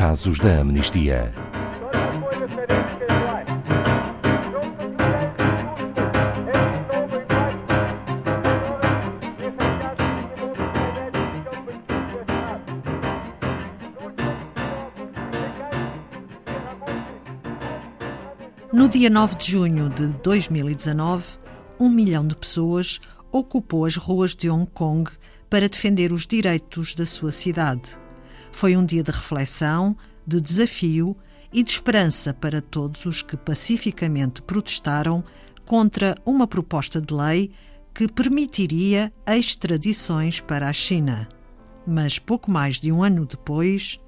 casos da amnistia. No dia 9 de junho de 2019, um milhão de pessoas ocupou as ruas de Hong Kong para defender os direitos da sua cidade. Foi um dia de reflexão, de desafio e de esperança para todos os que pacificamente protestaram contra uma proposta de lei que permitiria extradições para a China. Mas pouco mais de um ano depois,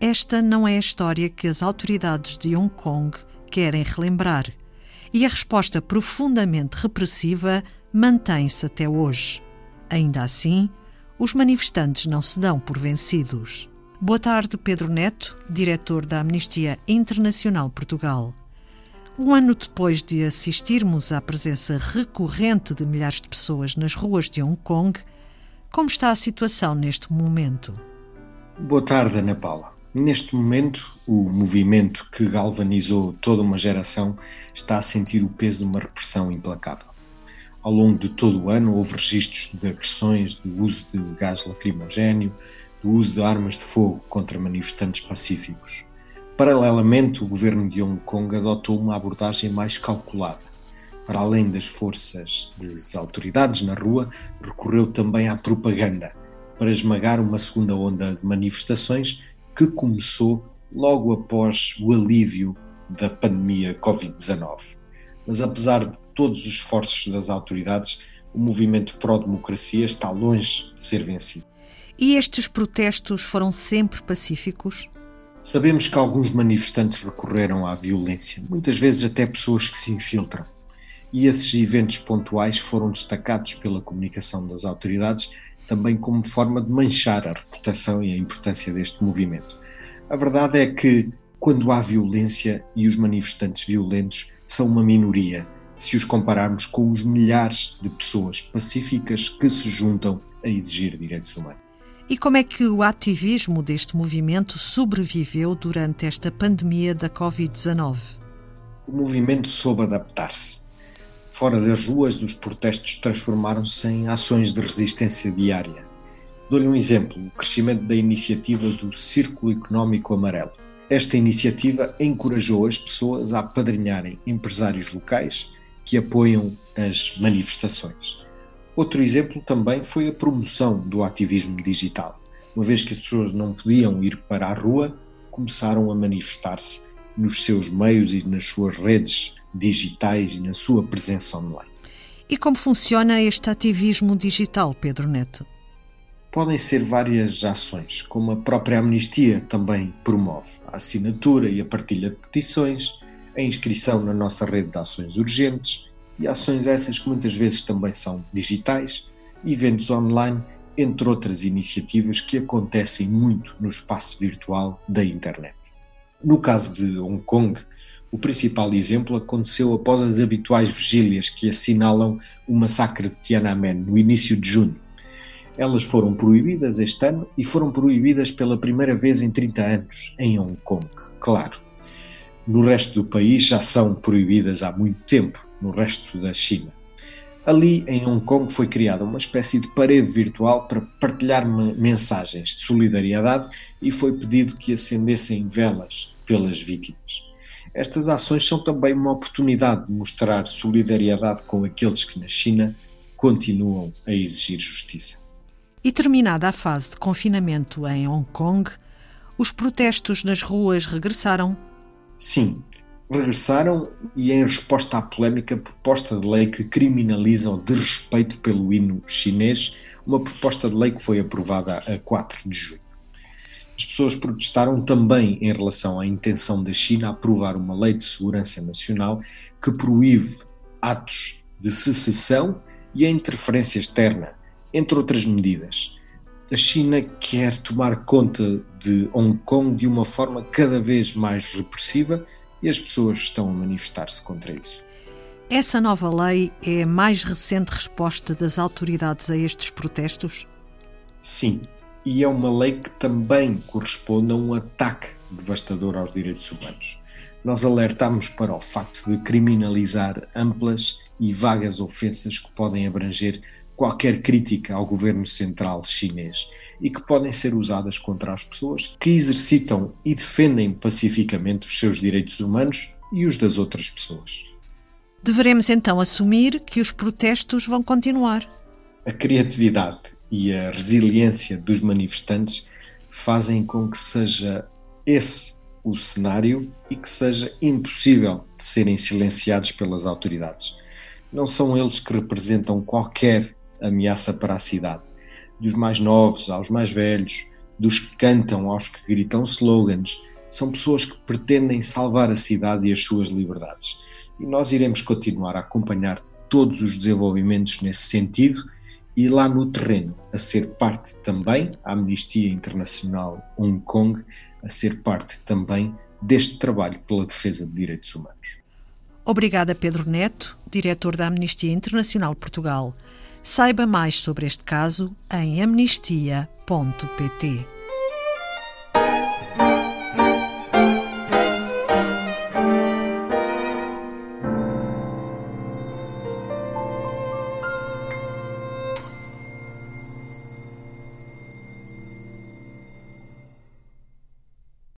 esta não é a história que as autoridades de Hong Kong querem relembrar. E a resposta profundamente repressiva mantém-se até hoje. Ainda assim, os manifestantes não se dão por vencidos. Boa tarde, Pedro Neto, diretor da Amnistia Internacional Portugal. Um ano depois de assistirmos à presença recorrente de milhares de pessoas nas ruas de Hong Kong, como está a situação neste momento? Boa tarde, Ana Paula. Neste momento, o movimento que galvanizou toda uma geração está a sentir o peso de uma repressão implacável. Ao longo de todo o ano, houve registros de agressões, do uso de gás lacrimogéneo, do uso de armas de fogo contra manifestantes pacíficos. Paralelamente, o governo de Hong Kong adotou uma abordagem mais calculada. Para além das forças das autoridades na rua, recorreu também à propaganda para esmagar uma segunda onda de manifestações que começou logo após o alívio da pandemia Covid-19. Mas apesar de todos os esforços das autoridades, o movimento pró-democracia está longe de ser vencido. E estes protestos foram sempre pacíficos? Sabemos que alguns manifestantes recorreram à violência, muitas vezes até pessoas que se infiltram. E esses eventos pontuais foram destacados pela comunicação das autoridades também como forma de manchar a reputação e a importância deste movimento. A verdade é que, quando há violência e os manifestantes violentos são uma minoria, se os compararmos com os milhares de pessoas pacíficas que se juntam a exigir direitos humanos. E como é que o ativismo deste movimento sobreviveu durante esta pandemia da Covid-19? O movimento soube adaptar-se Fora das ruas, os protestos transformaram-se em ações de resistência diária. Dou-lhe um exemplo: o crescimento da iniciativa do Círculo Económico Amarelo. Esta iniciativa encorajou as pessoas a apadrinharem empresários locais que apoiam as manifestações. Outro exemplo também foi a promoção do ativismo digital. Uma vez que as pessoas não podiam ir para a rua, começaram a manifestar-se nos seus meios e nas suas redes digitais e na sua presença online. E como funciona este ativismo digital, Pedro Neto? Podem ser várias ações, como a própria Amnistia também promove: a assinatura e a partilha de petições, a inscrição na nossa rede de ações urgentes e ações essas que muitas vezes também são digitais, eventos online, entre outras iniciativas que acontecem muito no espaço virtual da internet. No caso de Hong Kong, o principal exemplo aconteceu após as habituais vigílias que assinalam o massacre de Tiananmen no início de junho. Elas foram proibidas este ano e foram proibidas pela primeira vez em 30 anos em Hong Kong, claro. No resto do país já são proibidas há muito tempo, no resto da China. Ali em Hong Kong foi criada uma espécie de parede virtual para partilhar mensagens de solidariedade e foi pedido que acendessem velas pelas vítimas. Estas ações são também uma oportunidade de mostrar solidariedade com aqueles que na China continuam a exigir justiça. E terminada a fase de confinamento em Hong Kong, os protestos nas ruas regressaram? Sim, regressaram e em resposta à polémica proposta de lei que criminaliza o desrespeito pelo hino chinês, uma proposta de lei que foi aprovada a 4 de junho. As pessoas protestaram também em relação à intenção da China aprovar uma lei de segurança nacional que proíbe atos de secessão e a interferência externa, entre outras medidas. A China quer tomar conta de Hong Kong de uma forma cada vez mais repressiva e as pessoas estão a manifestar-se contra isso. Essa nova lei é a mais recente resposta das autoridades a estes protestos? Sim, e é uma lei que também corresponde a um ataque devastador aos direitos humanos. Nós alertamos para o facto de criminalizar amplas e vagas ofensas que podem abranger qualquer crítica ao governo central chinês e que podem ser usadas contra as pessoas que exercitam e defendem pacificamente os seus direitos humanos e os das outras pessoas. Deveremos então assumir que os protestos vão continuar. A criatividade e a resiliência dos manifestantes fazem com que seja esse o cenário e que seja impossível de serem silenciados pelas autoridades. Não são eles que representam qualquer ameaça para a cidade. Dos mais novos aos mais velhos, dos que cantam aos que gritam slogans, são pessoas que pretendem salvar a cidade e as suas liberdades. E nós iremos continuar a acompanhar todos os desenvolvimentos nesse sentido e lá no terreno a ser parte também, a Amnistia Internacional Hong Kong, a ser parte também deste trabalho pela defesa de direitos humanos. Obrigada, Pedro Neto, diretor da Amnistia Internacional Portugal. Saiba mais sobre este caso em amnistia.pt.